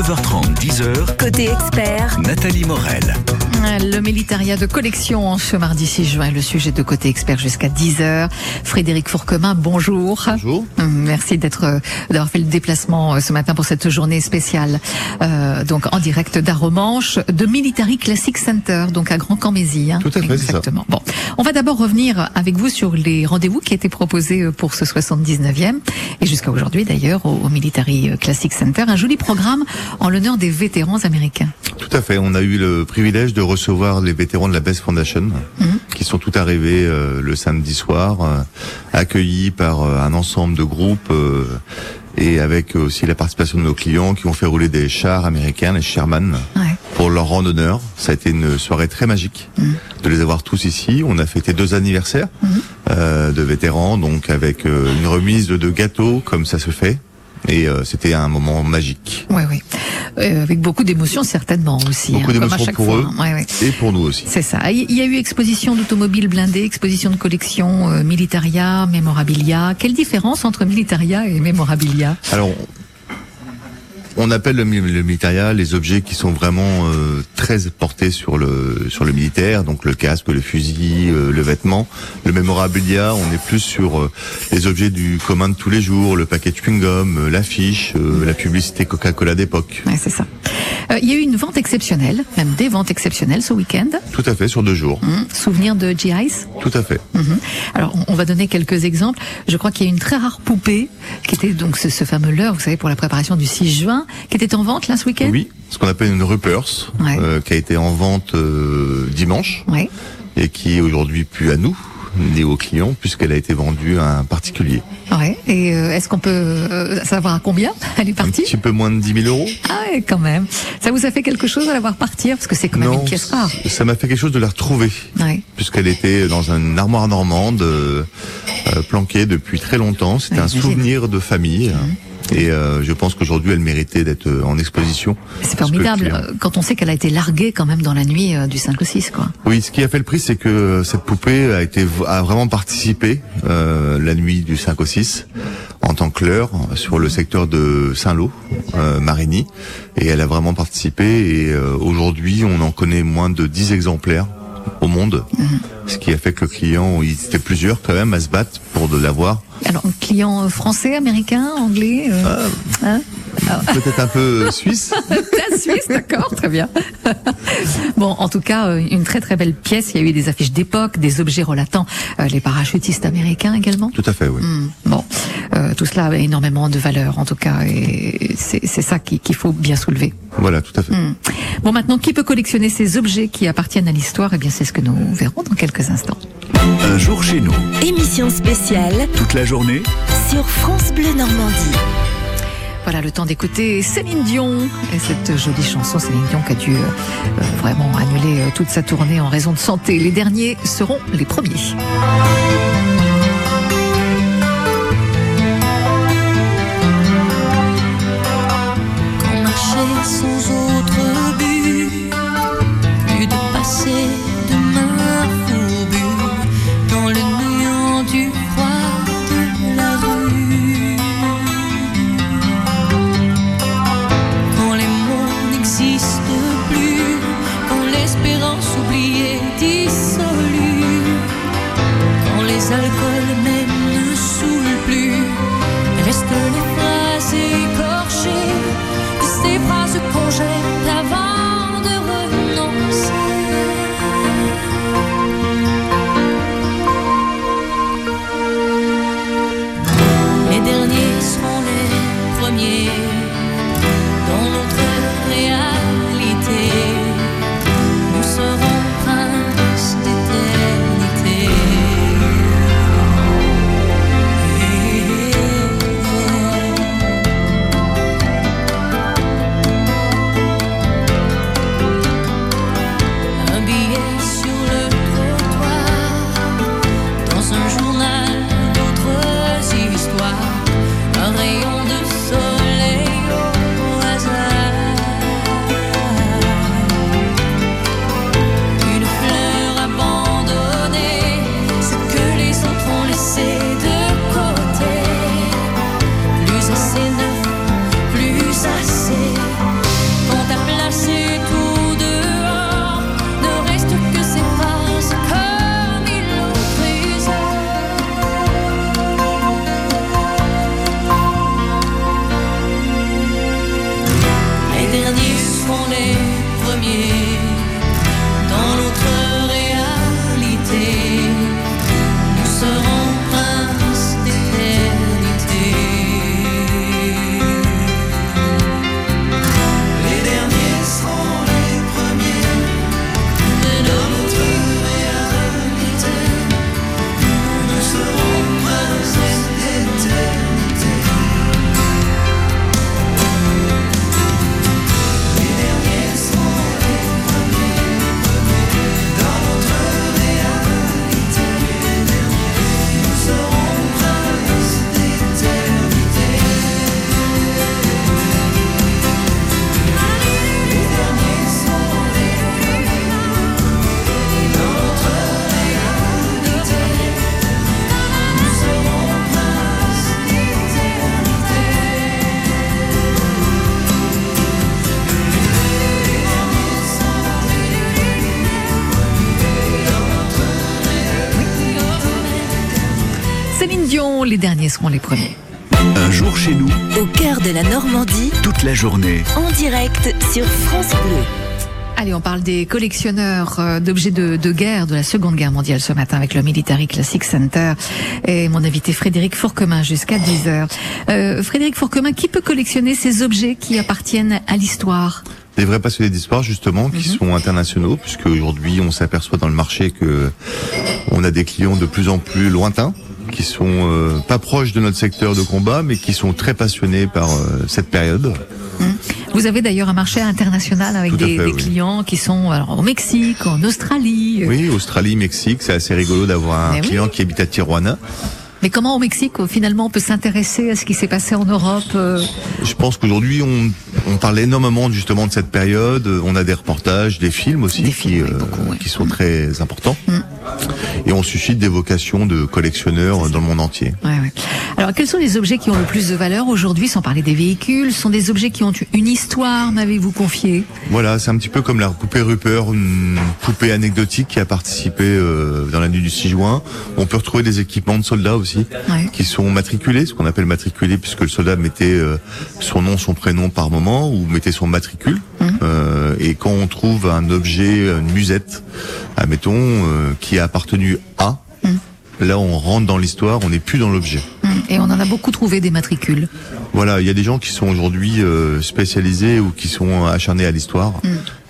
9h30, 10h. Côté expert, Nathalie Morel. Le militaria de collection en ce mardi 6 juin, le sujet de côté expert jusqu'à 10h. Frédéric Fourquemin, bonjour. Bonjour. Merci d'être euh, d'avoir fait le déplacement euh, ce matin pour cette journée spéciale, euh, donc en direct d'Aromanche, de Military Classic Center, donc à Grand Cammézy. Hein. Tout à fait, c'est ça. Exactement. Bon, on va d'abord revenir avec vous sur les rendez-vous qui étaient proposés euh, pour ce 79e et jusqu'à aujourd'hui d'ailleurs au, au Military Classic Center, un joli programme en l'honneur des vétérans américains. Tout à fait. On a eu le privilège de recevoir les vétérans de la Best Foundation, qui sont tout arrivés euh, le samedi soir, euh, accueillis par euh, un ensemble de groupes euh, et avec aussi la participation de nos clients qui ont fait rouler des chars américains, les Sherman, Ouais. pour leur rendre honneur. Ça a été une soirée très magique de les avoir tous ici. On a fêté deux anniversaires euh, de vétérans, donc avec une remise de, de gâteaux comme ça se fait. Et euh, c'était un moment magique. Oui, oui. Euh, avec beaucoup d'émotions certainement aussi. Beaucoup hein, d'émotions pour fois, eux. hein. Ouais, ouais. Et pour nous aussi. C'est ça. Il y a eu exposition d'automobiles blindés, exposition de collection, euh, militaria, mémorabilia. Quelle différence entre militaria et mémorabilia Alors, on appelle le, le militaria les objets qui sont vraiment euh, très portés sur le sur le militaire, donc le casque, le fusil, euh, le vêtement. Le mémorabilia, on est plus sur euh, les objets du commun de tous les jours, le paquet de chewing-gum, euh, l'affiche, euh, la publicité Coca-Cola d'époque. Ouais, c'est ça. Euh, il y a eu une vente exceptionnelle, même des ventes exceptionnelles ce week-end. Tout à fait, sur deux jours. Hum, souvenir de GIs. Tout à fait. Mhm. Alors, on- on va donner quelques exemples. Je crois qu'il y a une très rare poupée, qui était donc ce, ce fameux leurre, vous savez, pour la préparation du 6 juin, qui était en vente là ce week-end. Oui, ce qu'on appelle une Ruppers, Ouais. euh, qui a été en vente euh, dimanche Oui. et qui est aujourd'hui plus à nous ni aux clients puisqu'elle a été vendue à un particulier. Ouais. Et euh, est-ce qu'on peut euh, savoir à combien elle est Un partie petit peu moins de 10 000 euros. Ah ouais, quand même. Ça vous a fait quelque chose à la voir partir? Parce que c'est quand même une pièce rare. ça m'a fait quelque chose de la retrouver, Ouais. puisqu'elle était dans une armoire normande, euh, euh, planquée depuis très longtemps. C'était Ouais, un souvenir de famille. Et euh, je pense qu'aujourd'hui, elle méritait d'être euh, en exposition. C'est formidable client- euh, quand on sait qu'elle a été larguée quand même dans la nuit euh, du 5 au 6, quoi. Oui, ce qui a fait le prix, c'est que cette poupée a été a vraiment participé euh, la nuit du 5 au 6 en tant que leurre sur le secteur de Saint-Lô, euh, Marigny, et elle a vraiment participé. Et euh, aujourd'hui, on en connaît moins de 10 exemplaires au monde, ce qui a fait que le client, il était plusieurs quand même à se battre pour de l'avoir. Alors, client euh, français, américain, anglais euh, hein Peut-être un peu suisse. La Suisse, d'accord, très bien. bon, en tout cas, euh, une très très belle pièce. Il y a eu des affiches d'époque, des objets relatant euh, les parachutistes américains également. Tout à fait, oui. Hmm, Bon, euh, tout cela a énormément de valeur en tout cas, et c'est ça qui- qu'il faut bien soulever. Voilà, tout à fait. Hmm. Bon, maintenant, qui peut collectionner ces objets qui appartiennent à l'histoire? Eh bien, c'est ce que nous verrons dans quelques instants. Un jour chez nous. émission spéciale Toute la journée. sur France Bleu Normandie. Voilà le temps d'écouter Céline Dion et cette jolie chanson Céline Dion qui a dû euh, vraiment annuler euh, toute sa tournée en raison de santé. Les derniers seront les premiers. Seront les premiers. Un jour chez nous, Au cœur de la Normandie, toute la journée. en direct sur France Bleu. Allez, on parle des collectionneurs euh, d'objets de, de guerre de la Seconde Guerre mondiale ce matin avec le Military Classic Center et mon invité Frédéric Fourquemin jusqu'à 10h. Euh, Frédéric Fourquemin, qui peut collectionner ces objets qui appartiennent à l'histoire? Des vrais passionnés d'histoire justement qui sont internationaux puisque aujourd'hui on s'aperçoit dans le marché que on a des clients de plus en plus lointains qui sont euh, pas proches de notre secteur de combat mais qui sont très passionnés par euh, cette période. Vous avez d'ailleurs un marché international avec des, fait, des oui. clients qui sont alors, au Mexique, en Australie. Oui, Australie, Mexique, c'est assez rigolo d'avoir un Mais oui. client qui habite à Tijuana. Mais comment au Mexique, finalement, on peut s'intéresser à ce qui s'est passé en Europe euh, Je pense qu'aujourd'hui on, on parle énormément justement de cette période. On a des reportages, des films aussi Des qui, oui, euh, beaucoup, oui. qui sont très importants. Mm. Et on suscite des vocations de collectionneurs dans le monde entier. Ouais, ouais. Alors, quels sont les objets qui ont le plus de valeur aujourd'hui, sans parler des véhicules? Ce sont des objets qui ont une histoire, m'avez-vous confié? Voilà, c'est un petit peu comme la poupée Rupert, une poupée anecdotique qui a participé euh, dans la nuit du 6 juin. On peut retrouver des équipements de soldats aussi Ouais. qui sont matriculés, ce qu'on appelle matriculés, puisque le soldat mettait euh, son nom, son prénom par moment ou mettait son matricule. Euh, et quand on trouve un objet, une musette, admettons, euh, qui a appartenu à, là on rentre dans l'histoire, on n'est plus dans l'objet. Hum, Et on en a beaucoup trouvé des matricules. Voilà, il y a des gens qui sont aujourd'hui euh, spécialisés ou qui sont acharnés à l'histoire.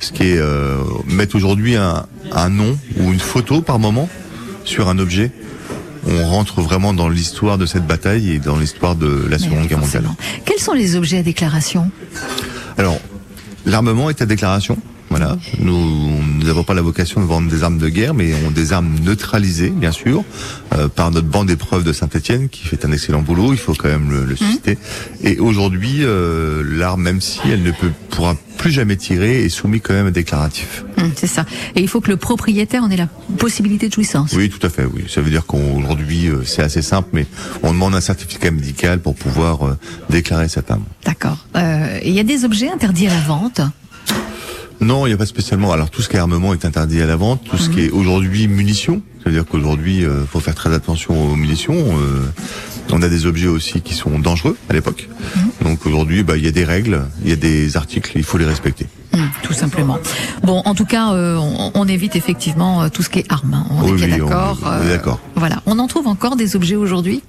Ce qui est euh, mettre aujourd'hui un, un nom ou une photo par moment sur un objet. On rentre vraiment dans l'histoire de cette bataille et dans l'histoire de la Seconde Guerre mondiale. Quels sont les objets à déclaration? Alors, l'armement est à déclaration. Voilà, nous n'avons pas la vocation de vendre des armes de guerre, mais on des armes neutralisées, bien sûr, euh, par notre bande d'épreuves de Saint-Étienne, qui fait un excellent boulot. Il faut quand même le, le susciter. Et aujourd'hui, euh, l'arme, même si elle ne peut, pourra plus jamais tirer, est soumise quand même à déclaratif. Hum, C'est ça. Et il faut que le propriétaire en ait la possibilité de jouissance. Oui, tout à fait. Oui, ça veut dire qu'aujourd'hui, euh, c'est assez simple, mais on demande un certificat médical pour pouvoir euh, déclarer cette arme. D'accord. Euh, Il y a des objets interdits à la vente. Non, il n'y a pas spécialement. Alors tout ce qui est armement est interdit à la vente. Tout ce qui est aujourd'hui munitions, c'est-à-dire qu'aujourd'hui, euh, faut faire très attention aux munitions. euh, on a des objets aussi qui sont dangereux à l'époque. Donc aujourd'hui, bah, il y a des règles, il y a des articles, il faut les respecter. Hum, tout simplement. Bon, en tout cas, euh, on, on évite effectivement euh, tout ce qui est armes. hein. On Oui, est oui, on- d'accord. on est d'accord. Voilà. On en trouve encore des objets aujourd'hui?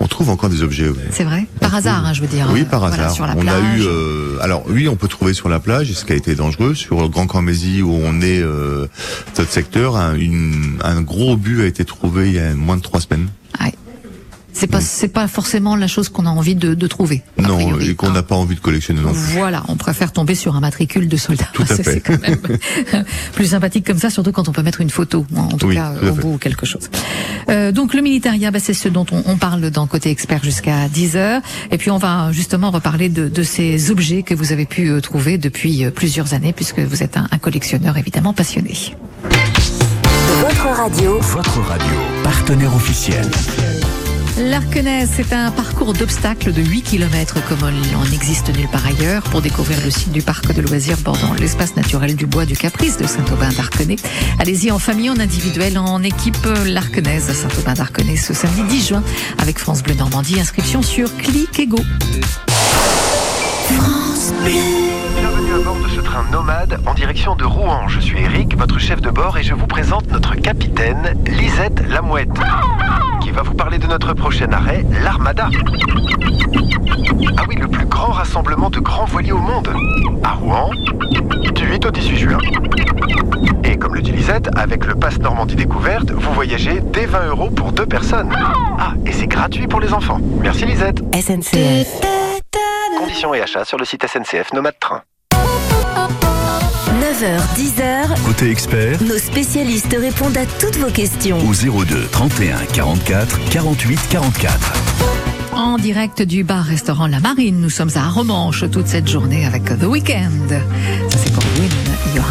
On trouve encore des objets. oui. C'est vrai? Par On hasard, trouve- hein, je veux dire. Oui, euh, par voilà, hasard. sur la on plage. a eu. euh, alors oui, on peut trouver sur la plage, ce qui a été dangereux sur le Grand Cormézy où on est, euh, notre secteur, un, une- un gros obus a été trouvé il y a moins de trois semaines. C'est pas, c'est pas forcément la chose qu'on a envie de, de trouver. non, priori, et qu'on hein. n'a pas envie de collectionner non plus. Voilà, on préfère tomber sur un matricule de soldat. Tout à Ça, fait. C'est quand même plus sympathique comme ça, surtout quand on peut mettre une photo, en tout Oui, cas tout au fait. bout ou quelque chose. Euh, donc le militaria, bah, c'est ce dont on, on parle dans Côté Expert jusqu'à 10 heures. Et puis on va justement reparler de, de ces objets que vous avez pu euh, trouver depuis euh, plusieurs années, puisque vous êtes un, un collectionneur évidemment passionné. Votre radio, Votre radio, partenaire officiel. L'Arkenais, c'est un parcours d'obstacles de 8 km comme il en existe nulle part ailleurs pour découvrir le site du parc de loisirs bordant l'espace naturel du bois du Caprice de Saint-Aubin d'Arkenais. Allez-y en famille, en individuel, en équipe l'Arkenaise à Saint-Aubin d'Arkenais ce samedi 10 juin avec France Bleu Normandie. Inscription sur Click et Go. Bienvenue à bord de ce train nomade en direction de Rouen. Je suis Eric, votre chef de bord, et je vous présente notre capitaine, Lisette Lamouette, qui va vous parler de notre prochain arrêt, l'Armada. Ah oui, le plus grand rassemblement de grands voiliers au monde. À Rouen, du 8 au 18 juin. Et comme le dit Lisette, avec le Pass Normandie Découverte, vous voyagez dès 20 euros pour deux personnes. Ah, et c'est gratuit pour les enfants. Merci Lisette. SNCF. Conditions et achats sur le site SNCF Nomade Train. 9h, 10h, Côté expert, nos spécialistes répondent à toutes vos questions. au 02 31 44 48 44. En direct du bar-restaurant La Marine, nous sommes à Romanche toute cette journée avec The Weeknd. Ça c'est pour Win Your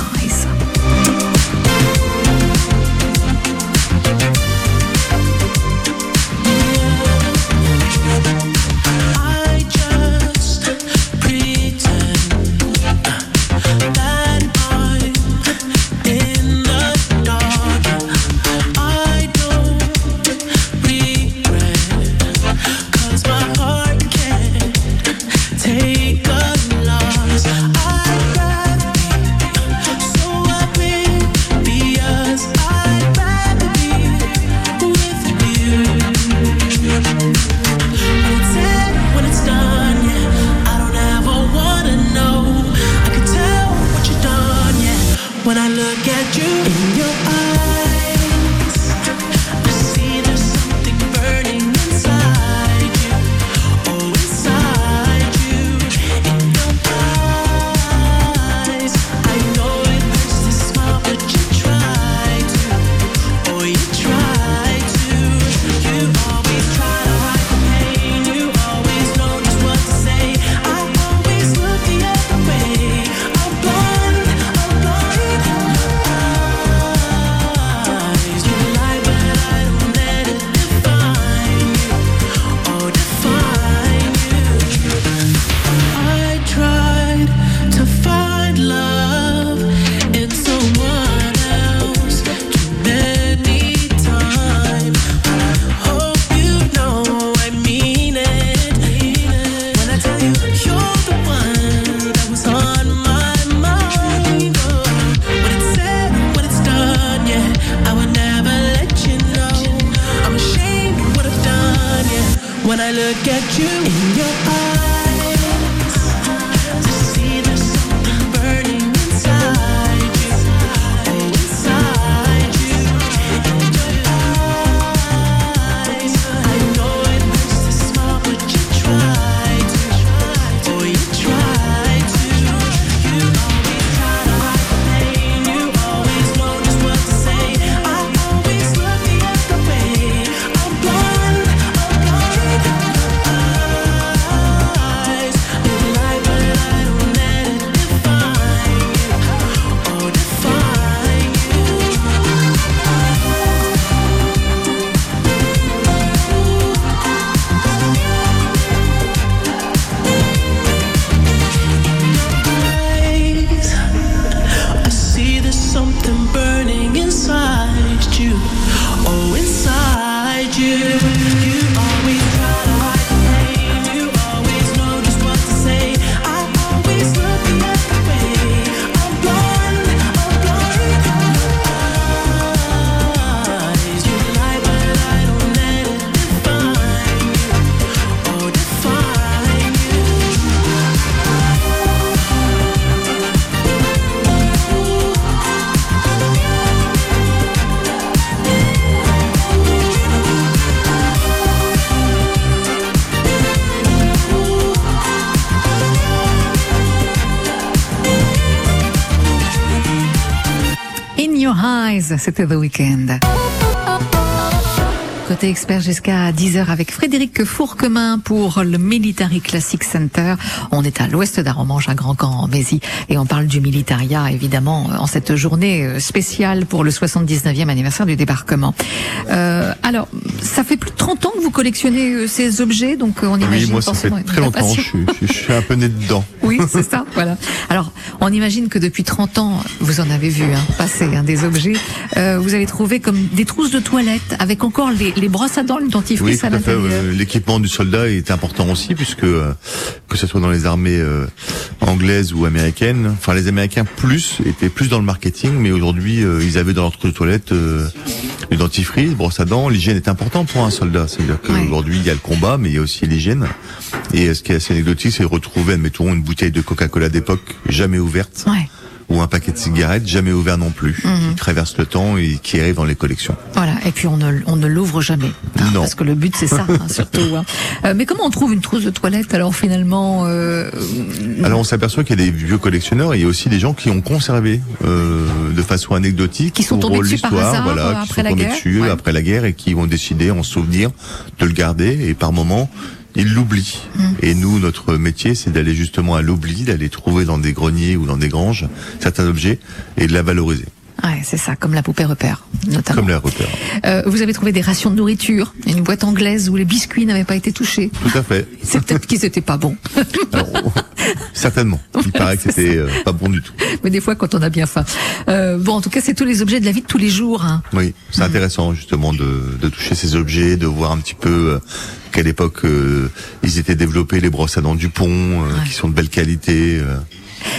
Eyes, c'était The Weeknd. Côté expert jusqu'à 10h avec Frédéric Fourquemin pour le Military Classic Center. On est à l'ouest d'Aromange, à Grand Camp en Mézy, et on parle du militaria, évidemment, en cette journée euh, spéciale pour le 79e anniversaire du débarquement. Euh, alors, ça fait plus de 30 ans que vous collectionnez euh, ces objets, donc euh, on Oui, imagine moi ça fait très longtemps. Je, suis- je suis un peu né dedans. Oui, c'est ça, voilà. Alors, on imagine que depuis 30 ans, vous en avez vu hein, passer hein, des objets. Euh, vous avez trouvé comme des trousses de toilette avec encore les, les brosses à dents, le dentifrice Oui, à tout à l'intérieur. L'équipement du soldat est important aussi, puisque euh, que ce soit dans les armées euh, anglaises ou américaines, enfin les Américains plus étaient plus dans le marketing, mais aujourd'hui euh, ils avaient dans leur trou de toilette euh, le dentifrice, brosse à dents. L'hygiène est important pour un soldat. C'est-à-dire Ouais. qu'aujourd'hui il y a le combat, mais il y a aussi l'hygiène. Et ce qui est assez anecdotique, c'est retrouver, admettons, une bouteille de Coca-Cola d'époque jamais ouverte. Ouais, ou un paquet de cigarettes jamais ouvert non plus, Mhm. qui traverse le temps et qui arrive dans les collections. voilà. Et puis on ne, on ne l'ouvre jamais, hein, Non. parce que le but c'est ça, hein, surtout. hein. Euh, mais comment on trouve une trousse de toilette alors finalement euh, Alors on s'aperçoit qu'il y a des vieux collectionneurs et il y a aussi des gens qui ont conservé euh, de façon anecdotique Qui sont tombés dessus par hasard, voilà, euh, qui sont la tombés guerre, dessus ouais. après la guerre et qui ont décidé en souvenir de le garder et par moment ils l'oublient. Mm. Et nous, notre métier, c'est d'aller justement à l'oubli, d'aller trouver dans des greniers ou dans des granges certains objets et de la valoriser, Ouais, c'est ça, comme la poupée repère, notamment. comme les repères. Euh, vous avez trouvé des rations de nourriture, une boîte anglaise où les biscuits n'avaient pas été touchés. Tout à fait. C'est peut-être qu'ils étaient pas bons. Alors, certainement. Il paraît que c'était euh, pas bon du tout. Mais des fois, quand on a bien faim. Euh, bon, en tout cas, c'est tous les objets de la vie de tous les jours. Hein. Oui, c'est intéressant justement de, de toucher ces objets, de voir un petit peu euh, quelle époque euh, ils étaient développés, les brosses à dents du pont, euh, Ouais. qui sont de belle qualité. euh.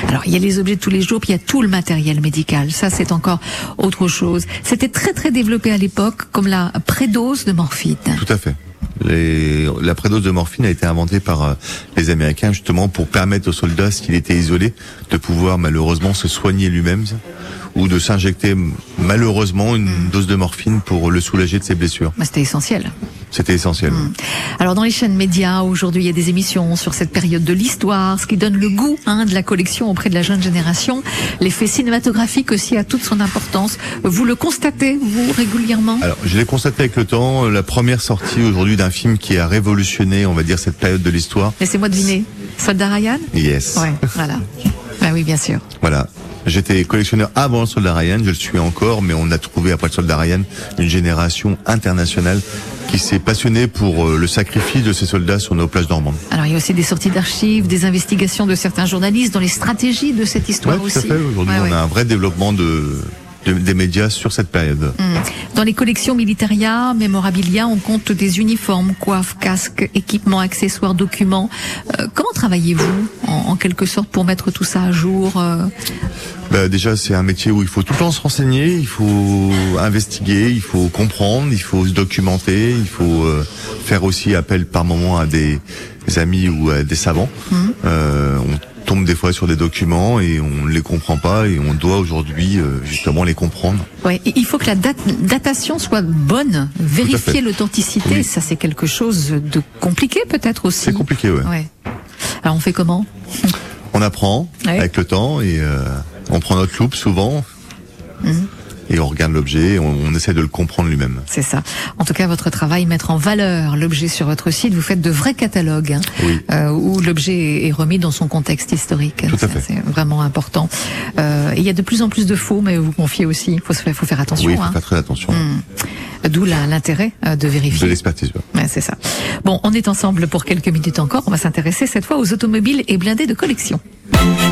Alors, il y a les objets de tous les jours, puis il y a tout le matériel médical. Ça, c'est encore autre chose. C'était très, très développé à l'époque, comme la prédose de morphine. Tout à fait. Les, la prédose de morphine a été inventée par les Américains justement pour permettre aux soldats, s'il était isolé, de pouvoir malheureusement se soigner lui-même ou de s'injecter malheureusement une dose de morphine pour le soulager de ses blessures. Bah, C'était essentiel. C'était essentiel. Alors dans les chaînes médias, aujourd'hui, il y a des émissions sur cette période de l'histoire, ce qui donne le goût hein, de la collection auprès de la jeune génération. L'effet cinématographique aussi a toute son importance. Vous le constatez, vous, régulièrement? Alors, je l'ai constaté avec le temps, la première sortie aujourd'hui d'un film qui a révolutionné, on va dire, cette période de l'histoire. Laissez-moi deviner. Soldat Ryan? Yes. Ouais, voilà. Ah oui, bien sûr. Voilà. J'étais collectionneur avant le soldat Ryan, je le suis encore, mais on a trouvé après le soldat Ryan une génération internationale qui s'est passionnée pour euh, le sacrifice de ces soldats sur nos plages normandes. Alors il y a aussi des sorties d'archives, des investigations de certains journalistes dans les stratégies de cette histoire Ouais, tout aussi. à fait. Aujourd'hui, Ouais, on ouais. a un vrai développement de, de- des médias sur cette période. Mm. Dans les collections militaria, mémorabilia, on compte des uniformes, coiffes, casques, équipements, accessoires, documents. Euh, comment travaillez-vous en, en quelque sorte pour mettre tout ça à jour euh, Bah, déjà, c'est un métier où il faut tout le temps se renseigner, il faut investiguer, il faut comprendre, il faut se documenter, il faut euh, faire aussi appel par moment à des amis ou à des savants. Euh, on tombe des fois sur des documents et on ne les comprend pas et on doit aujourd'hui euh, justement les comprendre. Ouais, il faut que la date- datation soit bonne, vérifier l'authenticité, Oui. ça c'est quelque chose de compliqué peut-être aussi. C'est compliqué, ouais. Ouais. Alors on fait comment? On apprend Ouais. avec le temps et euh, on prend notre loupe souvent Mhm. Et on regarde l'objet, on, on essaie de le comprendre lui-même. C'est ça. En tout cas, votre travail, mettre en valeur l'objet sur votre site, vous faites de vrais catalogues hein, Oui. euh, où l'objet est remis dans son contexte historique. Tout à fait. C'est vraiment important. Euh, il y a de plus en plus de faux, mais vous confiez aussi. Il faut, faire- faut faire attention. oui, il faut hein. faire très attention. Mm. D'où l'intérêt euh, de De vérifier. l'expertise. ouais. Ouais, c'est ça. Bon, on est ensemble pour quelques minutes encore. On va s'intéresser cette fois aux automobiles et blindés de collection.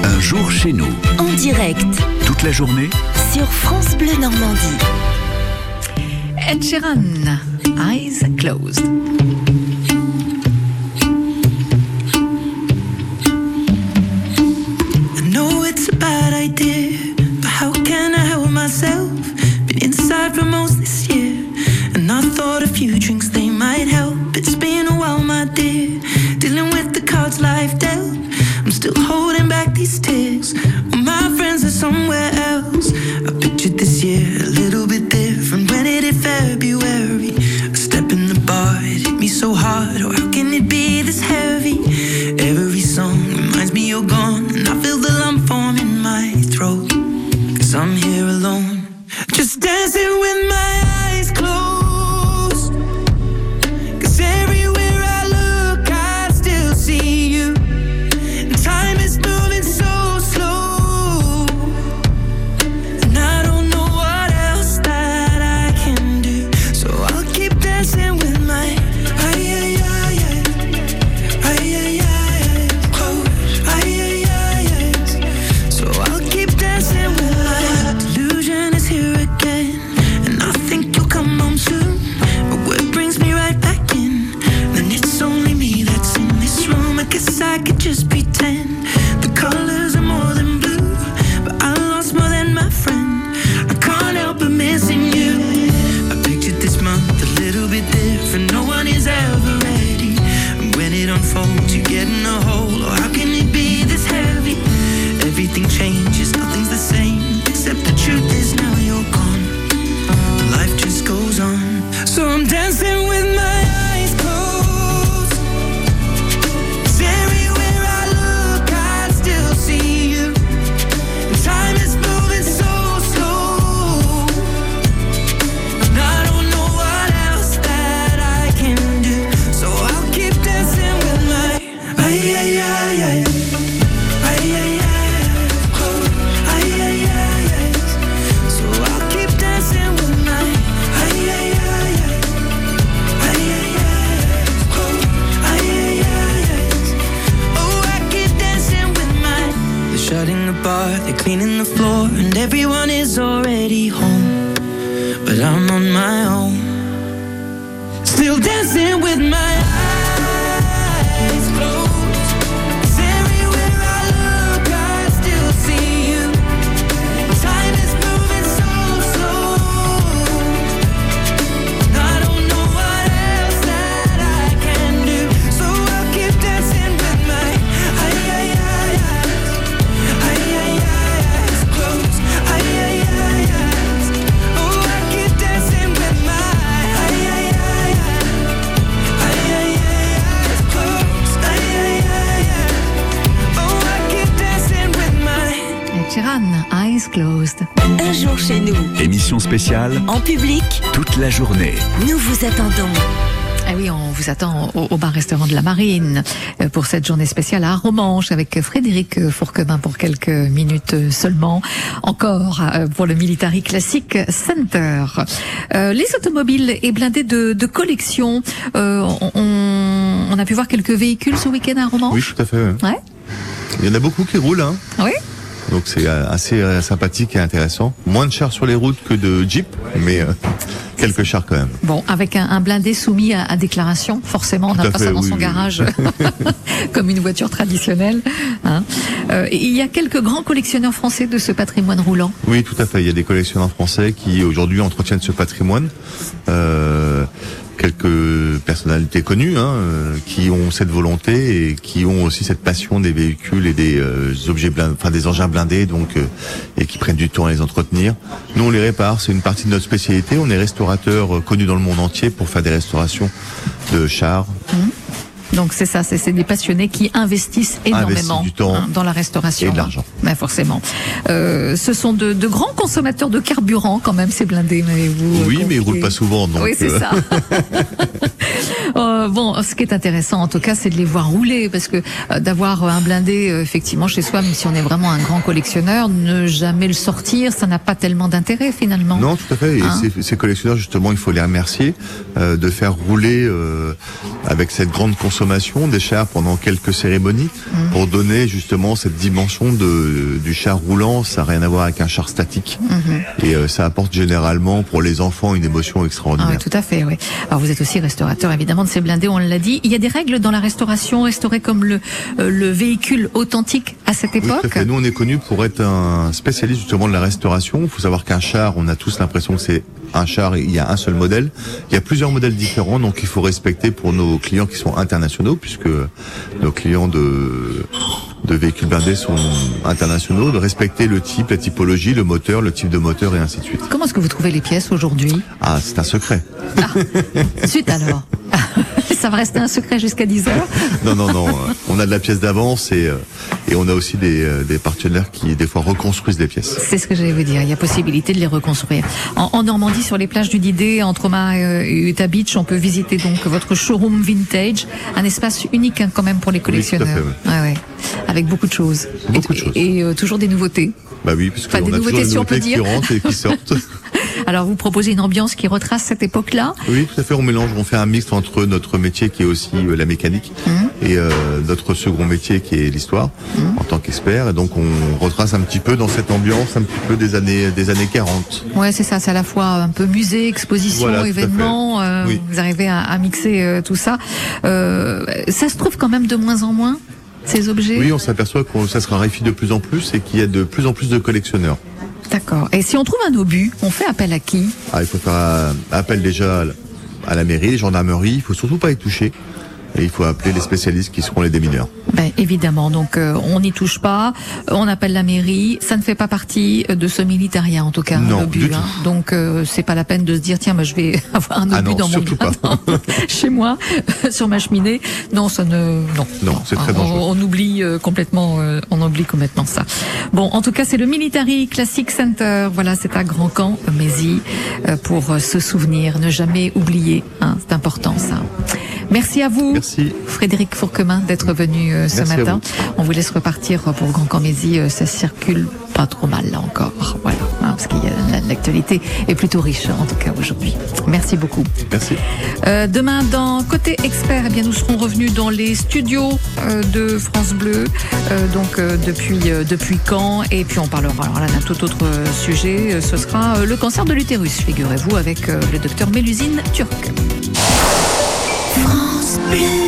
Un jour chez nous. En direct Toute la journée, sur France Bleu Normandie. Ed Eyes Closed. Spéciale en public, toute la journée. nous vous attendons. Ah oui, on vous attend au, au bar-restaurant de la Marine euh, pour cette journée spéciale à Romanche avec Frédéric Fourquemin pour quelques minutes seulement. Encore euh, pour le Military Classic Center. Euh, les automobiles et blindés de, de collection. euh, on, on a pu voir quelques véhicules ce week-end à Romanche? Oui, tout à fait. ouais. Ouais. Il y en a beaucoup qui roulent, hein. Oui? Donc c'est euh, assez euh, sympathique et intéressant. Moins de chars sur les routes que de Jeep, mais euh, quelques chars quand même. Bon, avec un, un blindé soumis à, à déclaration, forcément, on n'a pas fait, ça dans oui, son oui. garage comme une voiture traditionnelle. hein. Euh, et il y a quelques grands collectionneurs français de ce patrimoine roulant. Oui, tout à fait. Il y a des collectionneurs français qui aujourd'hui entretiennent ce patrimoine. Euh, quelques personnalités connues hein, euh, qui ont cette volonté et qui ont aussi cette passion des véhicules et des euh, objets blindés, enfin des engins blindés, donc euh, et qui prennent du temps à les entretenir. Nous, on les répare. C'est une partie de notre spécialité. On est restaurateur euh, connu dans le monde entier pour faire des restaurations de chars, Donc c'est ça, c'est des passionnés qui investissent énormément du temps hein, dans la restauration. et de l'argent. Ben, forcément. Euh, ce sont de, de grands consommateurs de carburant quand même, ces blindés, m'avez-vous Oui, euh, mais ils confié. roulent pas souvent. Donc, oui, c'est euh, ça. Euh, bon, ce qui est intéressant, en tout cas, c'est de les voir rouler, parce que euh, d'avoir un blindé euh, effectivement chez soi, même si on est vraiment un grand collectionneur, ne jamais le sortir, ça n'a pas tellement d'intérêt finalement. Non, tout à fait. Et Hein ces, ces collectionneurs, justement, il faut les remercier euh, de faire rouler euh, avec cette grande consommation des chars pendant quelques cérémonies Mmh. pour donner justement cette dimension de, du char roulant. Ça n'a rien à voir avec un char statique. Mmh. Et euh, ça apporte généralement pour les enfants une émotion Ah, extraordinaire. oui, tout à fait, oui. Alors vous êtes aussi restaurateur évidemment de ces blindés, on l'a dit. Il y a des règles dans la restauration, restaurer comme le, euh, le véhicule authentique à cette Oui, époque. fait. Nous, on est connu pour être un spécialiste justement de la restauration. Il faut savoir qu'un char, on a tous l'impression que c'est un char, il y a un seul modèle. Il y a plusieurs modèles différents, donc il faut respecter pour nos clients qui sont internationaux, puisque nos clients de de véhicules blindés sont internationaux, de respecter le type, la typologie, le moteur, le type de moteur et ainsi de suite. Comment est-ce que vous trouvez les pièces aujourd'hui? Ah, c'est un secret. Suite alors. Ça va rester un secret jusqu'à 10 heures. Non, non, non. euh, on a de la pièce d'avance et euh, et on a aussi des, euh, des partenaires qui des fois reconstruisent des pièces. C'est ce que j'allais vous dire. Il y a possibilité de les reconstruire. En, en Normandie, sur les plages du Didet, entre Oma et Utah Beach, on peut visiter donc votre showroom vintage, un espace unique hein, quand même pour les collectionneurs. fait, Ouais, ouais. Avec beaucoup de choses. Beaucoup et, de choses. Et, euh, toujours des nouveautés. Bah oui, parce Enfin, qu'on des a toujours des on peut nouveautés qui rentrent et qui sortent. Alors vous proposez une ambiance qui retrace cette époque-là? Oui, tout à fait. On mélange, on fait un mix entre notre métier qui est aussi euh, la mécanique et euh, notre second métier qui est l'histoire en tant qu'expert. Et donc on retrace un petit peu dans cette ambiance un petit peu des années des années 40. Ouais, c'est ça. C'est à la fois un peu musée, exposition, Voilà, événement. euh, Oui. Vous arrivez à, à mixer euh, tout ça. Euh, ça se trouve quand même de moins en moins ces objets? Oui, on s'aperçoit que ça se raréfie de plus en plus et qu'il y a de plus en plus de collectionneurs. D'accord. Et si on trouve un obus, on fait appel à qui? Ah, il faut faire appel déjà à la- à la mairie, les gendarmeries. Il faut surtout pas y toucher. Et il faut appeler les spécialistes qui seront les démineurs. Ben évidemment, donc euh, on n'y touche pas, on appelle la mairie, ça ne fait pas partie euh, de ce militaria en tout cas, Non, du tout. Donc euh, c'est pas la peine de se dire tiens, moi je vais avoir un Ah obus non, dans mon jardin, chez moi, sur ma cheminée. Non, ça ne, non, Non, c'est très on, dangereux. on oublie euh, complètement, euh, on oublie complètement ça. Bon, en tout cas, c'est le Military Classic Center. Voilà, c'est à Grand Camp, Mézy, euh, pour se souvenir, ne jamais oublier. Hein, c'est important ça. Merci à vous. Merci. Frédéric Fourquemin d'être venu euh, ce Merci matin. vous. On vous laisse repartir pour Grand Camésie. euh, ça circule pas trop mal là encore. Voilà, hein, parce qu'il l'actualité est plutôt riche en tout cas aujourd'hui. Merci beaucoup. Merci. Euh, demain, dans Côté Expert, eh bien, nous serons revenus dans les studios euh, de France Bleu, donc depuis, depuis quand Et puis on parlera alors là d'un tout autre sujet. Ce sera le cancer de l'utérus, figurez-vous, avec le docteur Mélusine Turc. France Bleu.